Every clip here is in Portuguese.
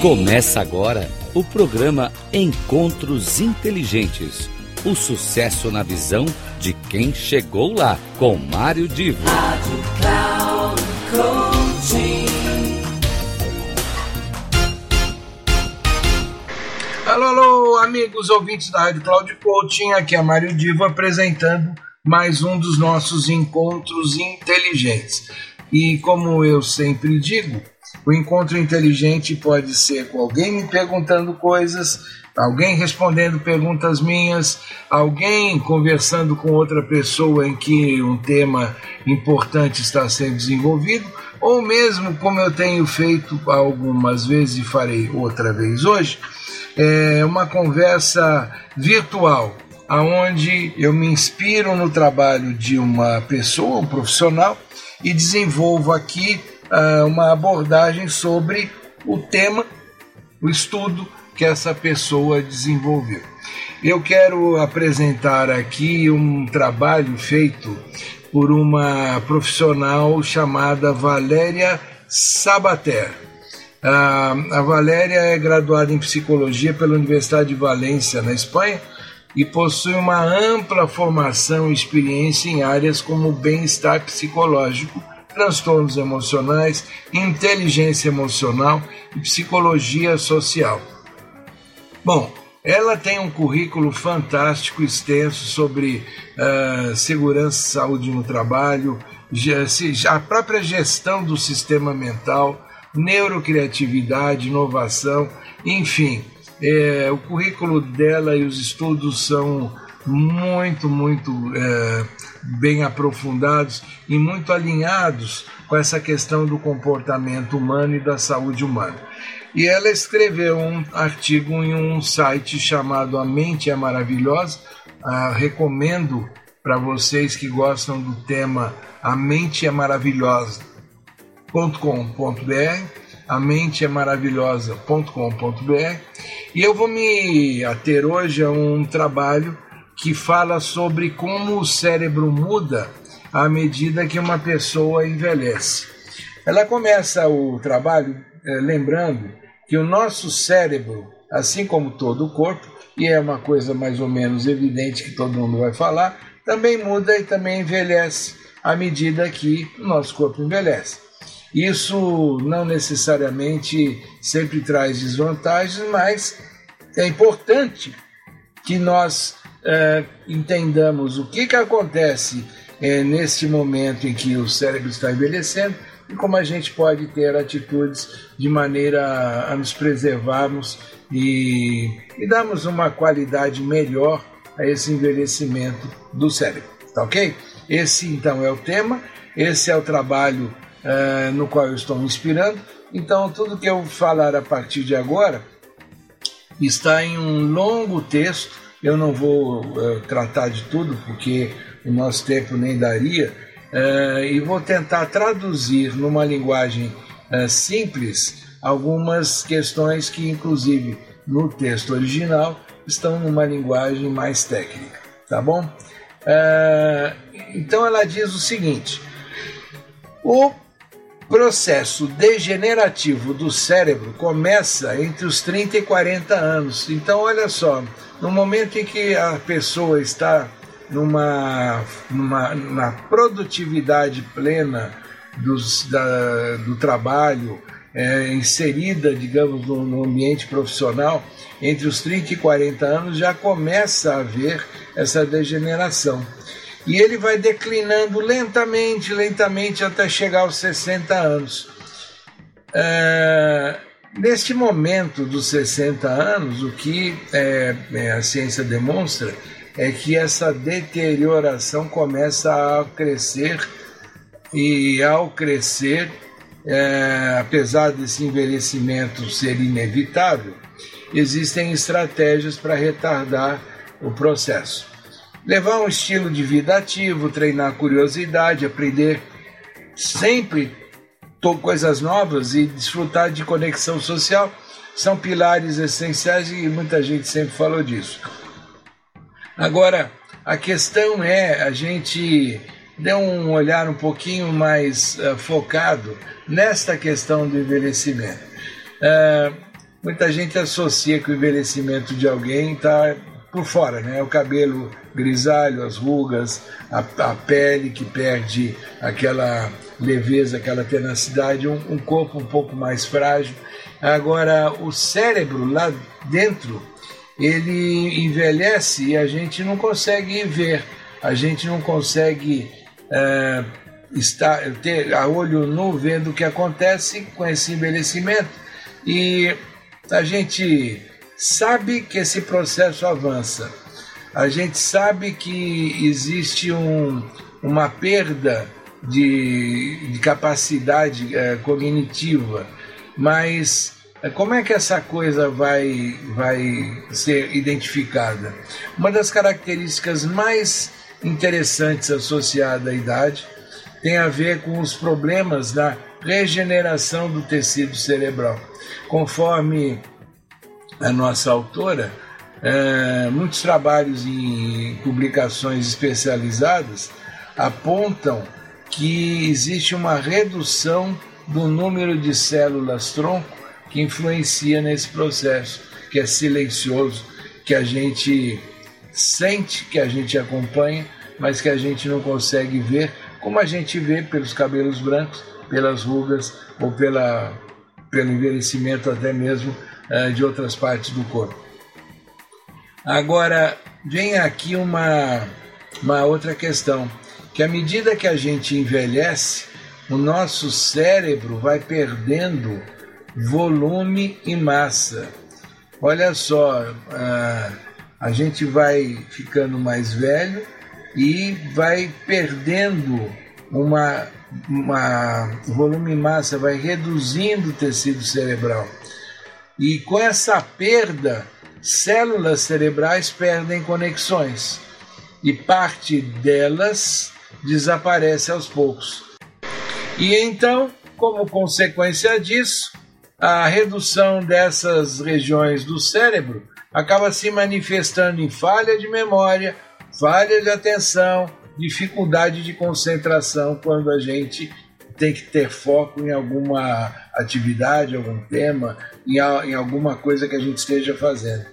Começa agora o programa Encontros Inteligentes. O sucesso na visão de quem chegou lá, com Mário Divo. Rádio Cloud. Alô, alô, amigos ouvintes da Rádio Cloud Coaching. Aqui é Mário Divo apresentando mais um dos nossos encontros inteligentes. E como eu sempre digo, o encontro inteligente pode ser com alguém me perguntando coisas, alguém respondendo perguntas minhas, alguém conversando com outra pessoa em que um tema importante está sendo desenvolvido, ou mesmo como eu tenho feito algumas vezes e farei outra vez hoje, é uma conversa virtual, aonde eu me inspiro no trabalho de uma pessoa, um profissional, e desenvolvo aqui uh, uma abordagem sobre o tema, o estudo que essa pessoa desenvolveu. Eu quero apresentar aqui um trabalho feito por uma profissional chamada Valéria Sabater. A Valéria é graduada em psicologia pela Universidade de Valência, na Espanha, e possui uma ampla formação e experiência em áreas como bem-estar psicológico transtornos emocionais, inteligência emocional e psicologia social. Bom, ela tem um currículo fantástico, extenso sobre uh, segurança e saúde no trabalho, a própria gestão do sistema mental, neurocriatividade, inovação, enfim. É, o currículo dela e os estudos são muito, muito é, bem aprofundados e muito alinhados com essa questão do comportamento humano e da saúde humana. E ela escreveu um artigo em um site chamado A Mente é Maravilhosa. Ah, recomendo para vocês que gostam do tema A Mente é Maravilhosa.com.br a mente é maravilhosa.com.br e eu vou me ater hoje a um trabalho que fala sobre como o cérebro muda à medida que uma pessoa envelhece. Ela começa o trabalho eh, lembrando que o nosso cérebro, assim como todo o corpo, e é uma coisa mais ou menos evidente que todo mundo vai falar, também muda e também envelhece à medida que o nosso corpo envelhece. Isso não necessariamente sempre traz desvantagens, mas é importante que nós uh, entendamos o que, que acontece uh, nesse momento em que o cérebro está envelhecendo e como a gente pode ter atitudes de maneira a nos preservarmos e, e darmos uma qualidade melhor a esse envelhecimento do cérebro. Tá ok? Esse então é o tema, esse é o trabalho uh, no qual eu estou me inspirando. Então, tudo que eu falar a partir de agora está em um longo texto eu não vou uh, tratar de tudo porque o nosso tempo nem daria uh, e vou tentar traduzir numa linguagem uh, simples algumas questões que inclusive no texto original estão numa linguagem mais técnica, tá bom? então ela diz o seguinte: o processo degenerativo do cérebro começa entre os 30 e 40 anos. Então, olha só, no momento em que a pessoa está numa, numa na produtividade plena dos, da, do trabalho, é, inserida, digamos, no, no, ambiente profissional, entre os 30 e 40 anos já começa a haver essa degeneração. E ele vai declinando lentamente, lentamente, até chegar aos 60 anos. É, neste momento dos 60 anos, o que é, é, a ciência demonstra é que essa deterioração começa a crescer e ao crescer, é, apesar desse envelhecimento ser inevitável, existem estratégias para retardar o processo. Levar um estilo de vida ativo, treinar curiosidade, aprender sempre coisas novas e desfrutar de conexão social são pilares essenciais e muita gente sempre falou disso. Agora, a questão é a gente dar um olhar um pouquinho mais uh, focado nesta questão do envelhecimento. Uh, muita gente associa que o envelhecimento de alguém está por fora, né? O cabelo grisalho, as rugas, a, a pele que perde aquela leveza, aquela tenacidade, um, um corpo um pouco mais frágil. Agora, o cérebro lá dentro, ele envelhece e a gente não consegue ver, a gente não consegue é, estar, ter a olho nu vendo o que acontece com esse envelhecimento. E a gente sabe que esse processo avança, a gente sabe que existe um, uma perda de, de capacidade é, cognitiva, mas como é que essa coisa vai, vai ser identificada? Uma das características mais interessantes associadas à idade tem a ver com os problemas da regeneração do tecido cerebral. Conforme a nossa autora, é, muitos trabalhos em publicações especializadas apontam que existe uma redução do número de células tronco que influencia nesse processo, que é silencioso, que a gente sente, que a gente acompanha, mas que a gente não consegue ver, como a gente vê pelos cabelos brancos, pelas rugas ou pela, pelo envelhecimento até mesmo uh, de outras partes do corpo. Agora, vem aqui uma, uma outra questão, que à medida que a gente envelhece, o nosso cérebro vai perdendo volume e massa. Olha só, a, a gente vai ficando mais velho e vai perdendo uma, uma volume e massa, vai reduzindo o tecido cerebral. E com essa perda, células cerebrais perdem conexões e parte delas desaparece aos poucos. E então, como consequência disso, a redução dessas regiões do cérebro acaba se manifestando em falha de memória, falha de atenção, dificuldade de concentração quando a gente tem que ter foco em alguma atividade, algum tema, em, em alguma coisa que a gente esteja fazendo.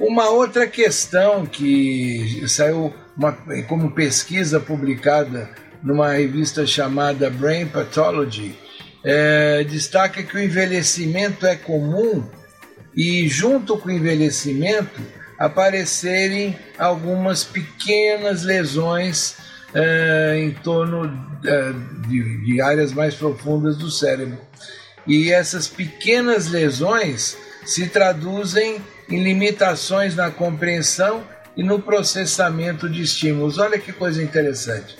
Uma outra questão que saiu uma, como pesquisa publicada numa revista chamada Brain Pathology, é, destaca que o envelhecimento é comum e, junto com o envelhecimento, aparecerem algumas pequenas lesões é, em torno é, de, de áreas mais profundas do cérebro. E essas pequenas lesões se traduzem em limitações na compreensão e no processamento de estímulos. Olha que coisa interessante.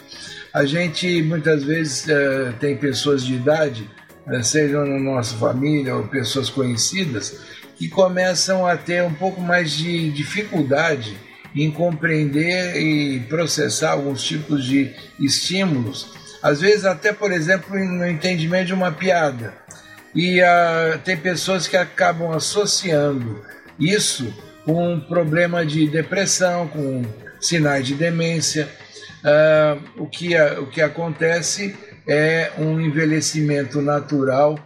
A gente muitas vezes uh, tem pessoas de idade, uh, sejam na nossa família ou pessoas conhecidas, que começam a ter um pouco mais de dificuldade em compreender e processar alguns tipos de estímulos, às vezes até, por exemplo, no entendimento de uma piada. E uh, tem pessoas que acabam associando isso com um problema de depressão, com sinais de demência. Uh, o, que, o que acontece é um envelhecimento natural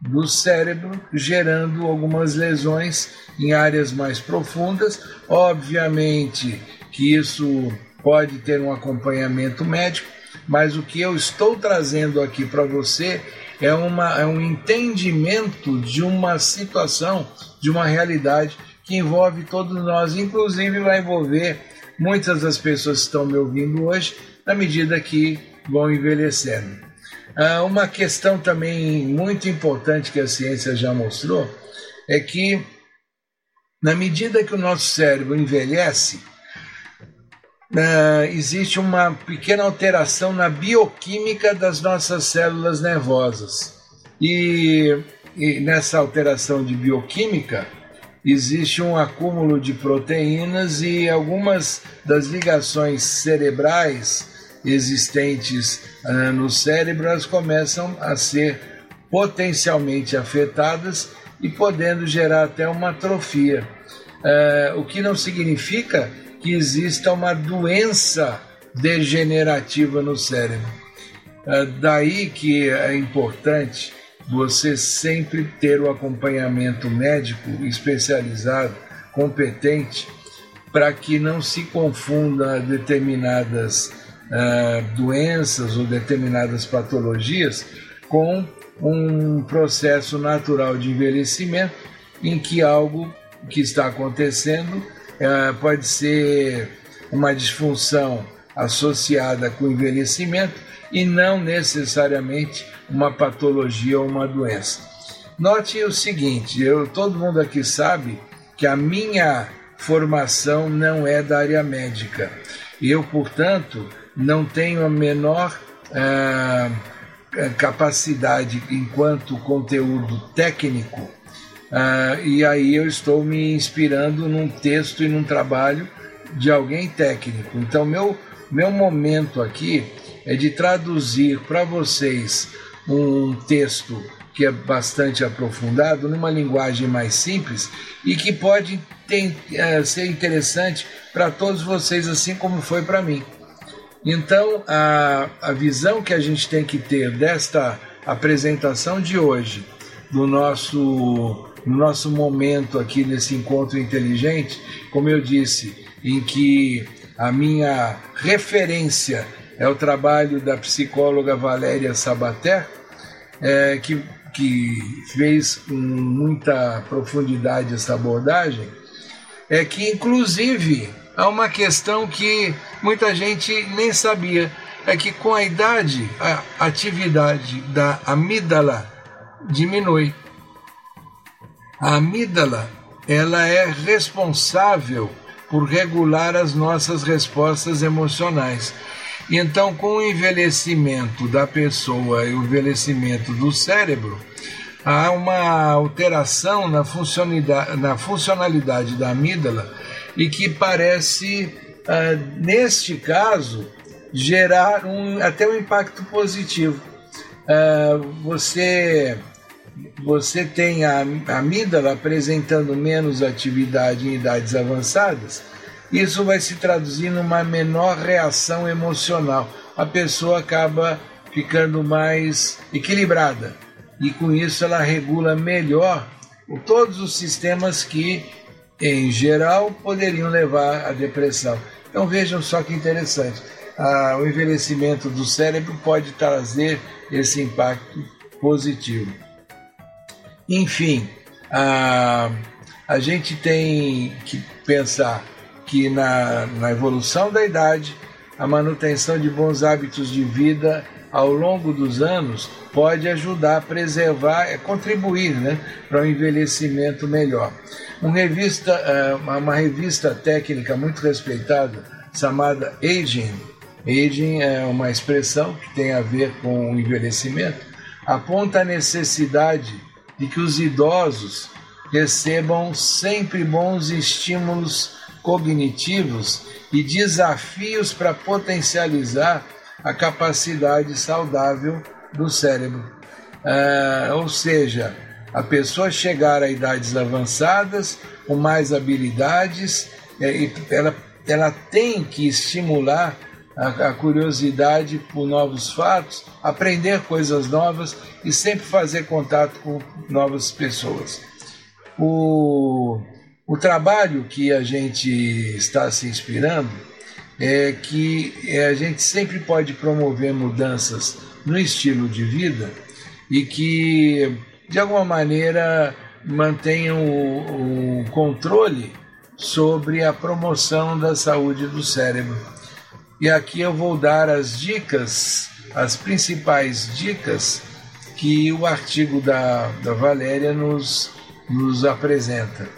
do cérebro, gerando algumas lesões em áreas mais profundas. Obviamente que isso pode ter um acompanhamento médico, mas o que eu estou trazendo aqui para você é, uma, é um entendimento de uma situação, de uma realidade que envolve todos nós, inclusive vai envolver muitas das pessoas que estão me ouvindo hoje, na medida que vão envelhecendo. Ah, uma questão também muito importante que a ciência já mostrou é que, na medida que o nosso cérebro envelhece, ah, existe uma pequena alteração na bioquímica das nossas células nervosas. E, e nessa alteração de bioquímica, existe um acúmulo de proteínas e algumas das ligações cerebrais existentes uh, no cérebro elas começam a ser potencialmente afetadas e podendo gerar até uma atrofia, uh, o que não significa que exista uma doença degenerativa no cérebro. Uh, daí que é importante você sempre ter o acompanhamento médico especializado, competente, para que não se confunda determinadas uh, doenças ou determinadas patologias com um processo natural de envelhecimento em que algo que está acontecendo uh, pode ser uma disfunção associada com envelhecimento e não necessariamente uma patologia ou uma doença. Note o seguinte, eu, todo mundo aqui sabe que a minha formação não é da área médica. Eu, portanto, não tenho a menor ah, capacidade enquanto conteúdo técnico ah, e aí eu estou me inspirando num texto e num trabalho de alguém técnico. Então, meu, meu momento aqui é de traduzir para vocês um texto que é bastante aprofundado, numa linguagem mais simples e que pode é, ser interessante para todos vocês, assim como foi para mim. Então, a, a visão que a gente tem que ter desta apresentação de hoje, do nosso, no nosso momento aqui nesse encontro inteligente, como eu disse, em que a minha referência é o trabalho da psicóloga Valéria Sabater, é, que, que fez com muita profundidade essa abordagem, é que inclusive há uma questão que muita gente nem sabia, é que com a idade a atividade da amígdala diminui. A amígdala ela é responsável por regular as nossas respostas emocionais. Então, com o envelhecimento da pessoa e o envelhecimento do cérebro, há uma alteração na funcionalidade, na funcionalidade da amígdala e que parece, ah, neste caso, gerar um, até um impacto positivo. Ah, você, você tem a amígdala apresentando menos atividade em idades avançadas, isso vai se traduzir numa menor reação emocional. A pessoa acaba ficando mais equilibrada e com isso ela regula melhor todos os sistemas que, em geral, poderiam levar à depressão. Então vejam só que interessante. Ah, o envelhecimento do cérebro pode trazer esse impacto positivo. Enfim, a, a gente tem que pensar que na, na evolução da idade, a manutenção de bons hábitos de vida ao longo dos anos pode ajudar a preservar, é contribuir né, para um envelhecimento melhor. Uma revista, eh, uma revista técnica muito respeitada chamada Aging, Aging é uma expressão que tem a ver com o envelhecimento, aponta a necessidade de que os idosos recebam sempre bons estímulos cognitivos e desafios para potencializar a capacidade saudável do cérebro. Uh, ou seja, a pessoa chegar a idades avançadas, com mais habilidades, é, ela, ela tem que estimular a, a curiosidade por novos fatos, aprender coisas novas e sempre fazer contato com novas pessoas. O, o trabalho que a gente está se inspirando é que a gente sempre pode promover mudanças no estilo de vida e que, de alguma maneira, mantenham o, o controle sobre a promoção da saúde do cérebro. E aqui eu vou dar as dicas, as principais dicas que o artigo da, da Valéria nos, nos apresenta.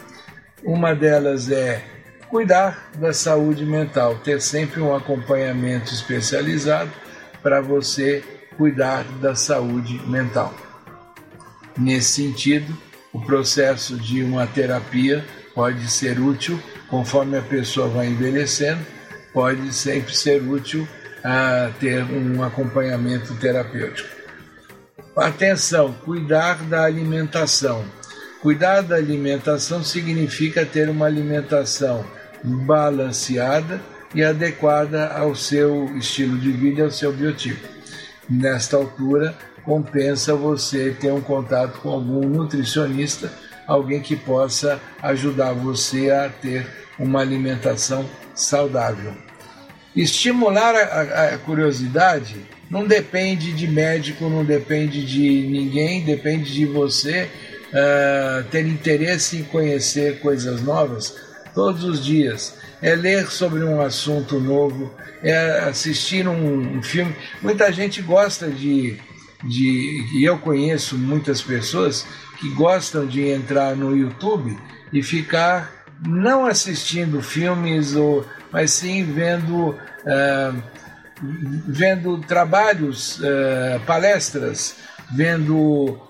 Uma delas é cuidar da saúde mental, ter sempre um acompanhamento especializado para você cuidar da saúde mental. Nesse sentido, o processo de uma terapia pode ser útil conforme a pessoa vai envelhecendo, pode sempre ser útil a ter um acompanhamento terapêutico. Atenção, cuidar da alimentação Cuidar da alimentação significa ter uma alimentação balanceada e adequada ao seu estilo de vida e ao seu biotipo. Nesta altura, compensa você ter um contato com algum nutricionista, alguém que possa ajudar você a ter uma alimentação saudável. Estimular a, a curiosidade não depende de médico, não depende de ninguém, depende de você uh, ter interesse em conhecer coisas novas todos os dias. É ler sobre um assunto novo, é assistir um, um filme. Muita gente gosta de, de. E eu conheço muitas pessoas que gostam de entrar no YouTube e ficar não assistindo filmes, ou, mas sim vendo, uh, vendo trabalhos, uh, palestras, vendo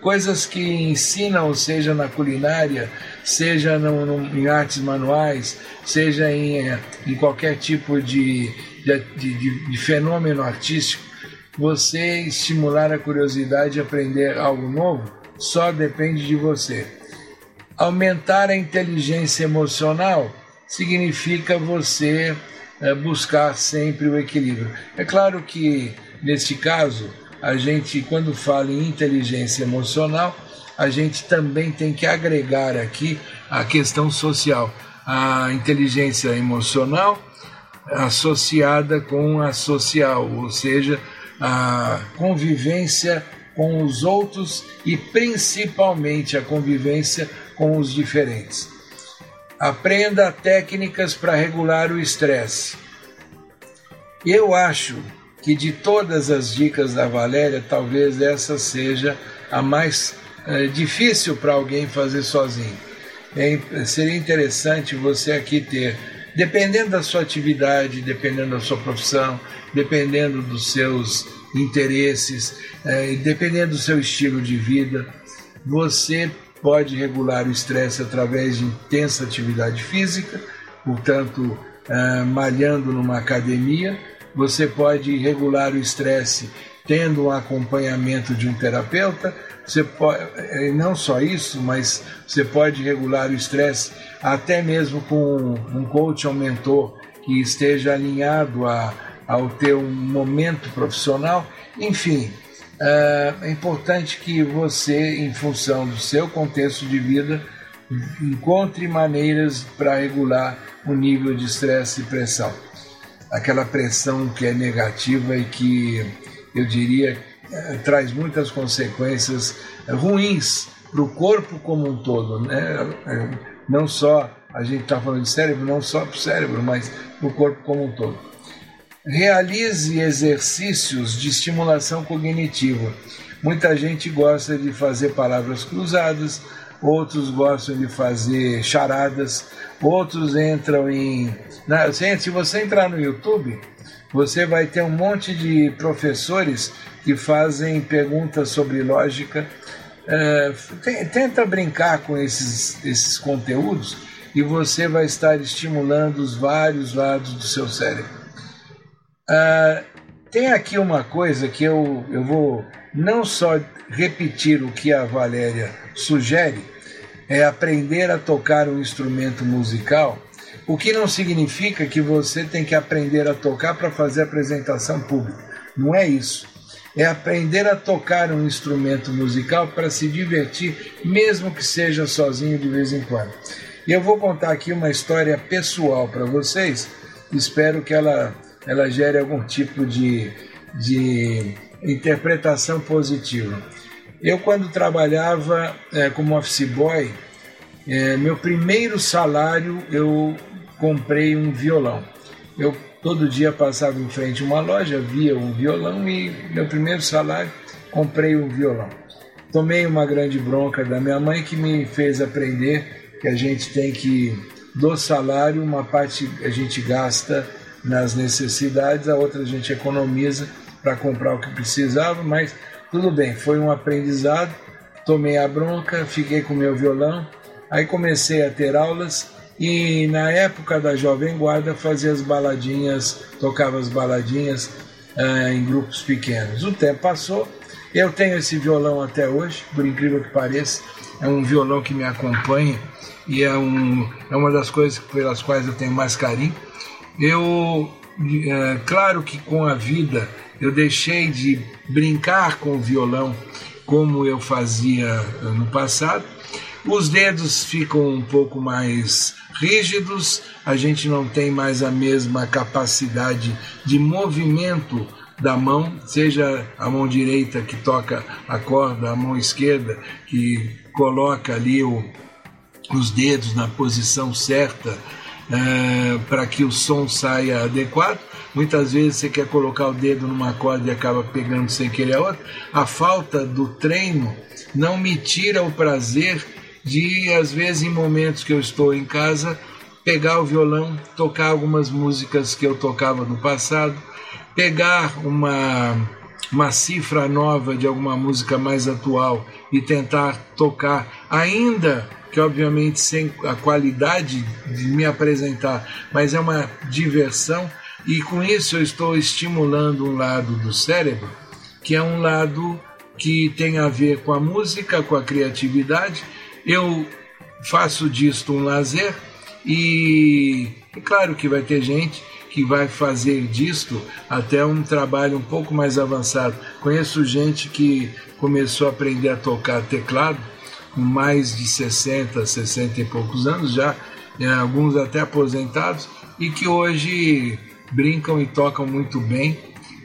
coisas que ensinam, seja na culinária, seja no, no, em artes manuais, seja em, eh, em qualquer tipo de, de, de, de fenômeno artístico, você estimular a curiosidade e aprender algo novo só depende de você. Aumentar a inteligência emocional significa você é, buscar sempre o equilíbrio. É claro que, neste caso, a gente, quando fala em inteligência emocional, a gente também tem que agregar aqui a questão social. A inteligência emocional associada com a social, ou seja, a convivência com os outros e principalmente a convivência com os diferentes. Aprenda técnicas para regular o estresse. Eu acho que de todas as dicas da Valéria, talvez essa seja a mais é, difícil para alguém fazer sozinho. É, seria interessante você aqui ter, dependendo da sua atividade, dependendo da sua profissão, dependendo dos seus interesses, é, dependendo do seu estilo de vida, você pode regular o estresse através de intensa atividade física, portanto, é, malhando numa academia. Você pode regular o estresse tendo um acompanhamento de um terapeuta. Você pode, é, não só isso, mas você pode regular o estresse até mesmo com um coach ou mentor que esteja alinhado a, ao teu momento profissional. Enfim, é importante que você, em função do seu contexto de vida, encontre maneiras para regular o nível de estresse e pressão. Aquela pressão que é negativa e que eu diria é, traz muitas consequências ruins para o corpo como um todo, né? É, não só a gente está falando de cérebro, não só para o cérebro, mas para o corpo como um todo. Realize exercícios de estimulação cognitiva. Muita gente gosta de fazer palavras cruzadas, outros gostam de fazer charadas, outros entram em. se você entrar no YouTube, você vai ter um monte de professores que fazem perguntas sobre lógica. É, tenta brincar com esses, esses conteúdos e você vai estar estimulando os vários lados do seu cérebro. Uh, tem aqui uma coisa que eu, eu vou não só repetir o que a Valéria sugere, é aprender a tocar um instrumento musical, o que não significa que você tem que aprender a tocar para fazer apresentação pública. Não é isso. É aprender a tocar um instrumento musical para se divertir, mesmo que seja sozinho de vez em quando. E eu vou contar aqui uma história pessoal para vocês. Espero que ela ela gere algum tipo de, de interpretação positiva. Eu, quando trabalhava é, como office boy, é, meu primeiro salário eu comprei um violão. Eu todo dia passava em frente a uma loja, via um violão e meu primeiro salário comprei um violão. Tomei uma grande bronca da minha mãe que me fez aprender que a gente tem que, do salário, uma parte a gente gasta nas necessidades, a outra a gente economiza para comprar o que precisava, mas tudo bem, foi um aprendizado. Tomei a bronca, fiquei com meu violão, aí comecei a ter aulas e na época da Jovem Guarda fazia as baladinhas, tocava as baladinhas uh, em grupos pequenos. O tempo passou, eu tenho esse violão até hoje, por incrível que pareça, é um violão que me acompanha e é, um, é uma das coisas pelas quais eu tenho mais carinho. Eu, é, claro que com a vida eu deixei de brincar com o violão como eu fazia no passado. Os dedos ficam um pouco mais rígidos, a gente não tem mais a mesma capacidade de movimento da mão, seja a mão direita que toca a corda, a mão esquerda que coloca ali o, os dedos na posição certa é, para que o som saia adequado. Muitas vezes você quer colocar o dedo numa corda e acaba pegando sem querer a outra. A falta do treino não me tira o prazer de, às vezes, em momentos que eu estou em casa, pegar o violão, tocar algumas músicas que eu tocava no passado, pegar uma, uma cifra nova de alguma música mais atual e tentar tocar, ainda que obviamente sem a qualidade de me apresentar, mas é uma diversão e com isso eu estou estimulando um lado do cérebro, que é um lado que tem a ver com a música, com a criatividade. Eu faço disto um lazer e é claro que vai ter gente que vai fazer disto até um trabalho um pouco mais avançado. Conheço gente que começou a aprender a tocar teclado com mais de 60, 60 e poucos anos já, alguns até aposentados, e que hoje brincam e tocam muito bem,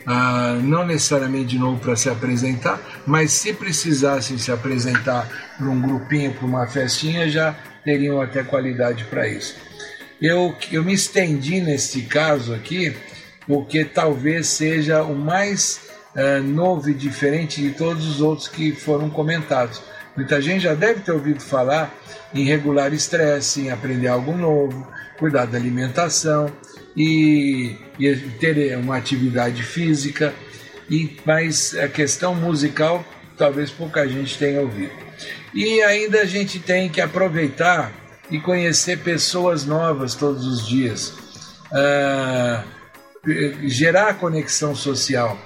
uh, não necessariamente de novo para se apresentar, mas se precisassem se apresentar para um grupinho, para uma festinha, já teriam até qualidade para isso. Eu, eu me estendi neste caso aqui, porque talvez seja o mais uh, novo e diferente de todos os outros que foram comentados. Muita gente já deve ter ouvido falar em regular estresse, em aprender algo novo, cuidar da alimentação e, e ter uma atividade física. E, mas a questão musical talvez pouca gente tenha ouvido. E ainda a gente tem que aproveitar e conhecer pessoas novas todos os dias, uh, gerar conexão social.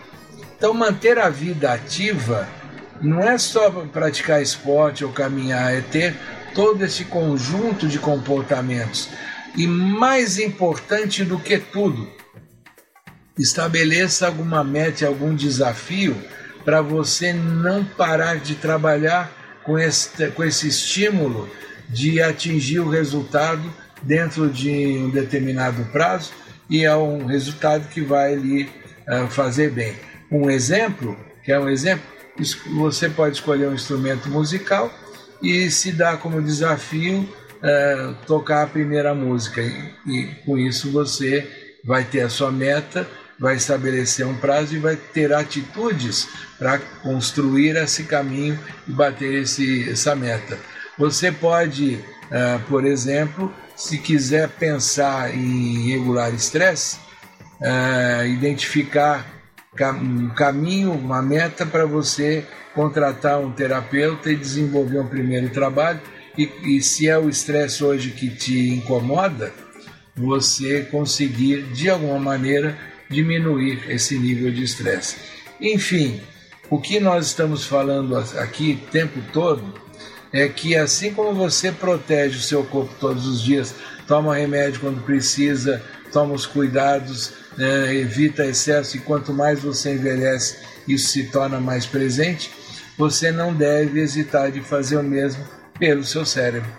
Então, manter a vida ativa não é só praticar esporte ou caminhar, é ter todo esse conjunto de comportamentos. E mais importante do que tudo, estabeleça alguma meta, algum desafio para você não parar de trabalhar com esse, com esse estímulo de atingir o resultado dentro de um determinado prazo e é um resultado que vai lhe uh, fazer bem. Um exemplo, que é um exemplo, você pode escolher um instrumento musical e se dá como desafio uh, tocar a primeira música e, e com isso você vai ter a sua meta, vai estabelecer um prazo e vai ter atitudes para construir esse caminho e bater esse, essa meta. Você pode, uh, por exemplo, se quiser pensar em regular estresse, uh, identificar um caminho, uma meta para você contratar um terapeuta e desenvolver um primeiro trabalho. E, e se é o estresse hoje que te incomoda, você conseguir de alguma maneira diminuir esse nível de estresse. Enfim, o que nós estamos falando aqui o tempo todo é que assim como você protege o seu corpo todos os dias, toma remédio quando precisa, toma os cuidados, né, evita excesso e quanto mais você envelhece, isso se torna mais presente, você não deve hesitar de fazer o mesmo pelo seu cérebro.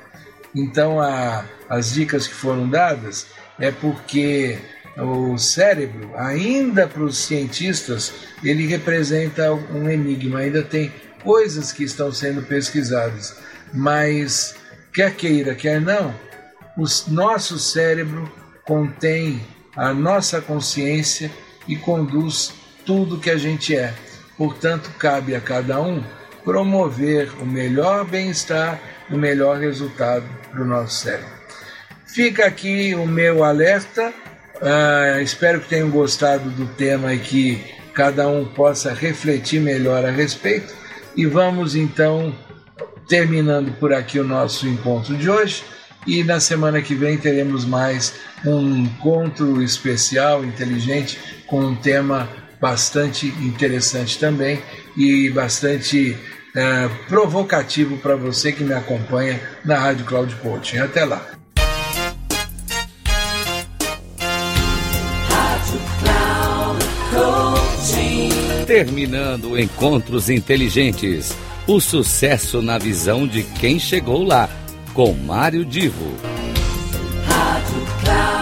Então, a, as dicas que foram dadas é porque o cérebro, ainda para os cientistas, ele representa um enigma, ainda tem coisas que estão sendo pesquisadas, mas quer queira, quer não, o nosso cérebro contém a nossa consciência e conduz tudo que a gente é. Portanto, cabe a cada um promover o melhor bem-estar, o melhor resultado para o nosso cérebro. Fica aqui o meu alerta. Uh, espero que tenham gostado do tema e que cada um possa refletir melhor a respeito. E vamos então terminando por aqui o nosso encontro de hoje. E na semana que vem teremos mais um encontro especial, inteligente, com um tema bastante interessante também e bastante é, provocativo para você que me acompanha na Rádio Cloud Coaching. Até lá. Rádio Cloud Coaching. Terminando Encontros Inteligentes. O sucesso na visão de quem chegou lá. Com Mário Divo. Rádio Cloud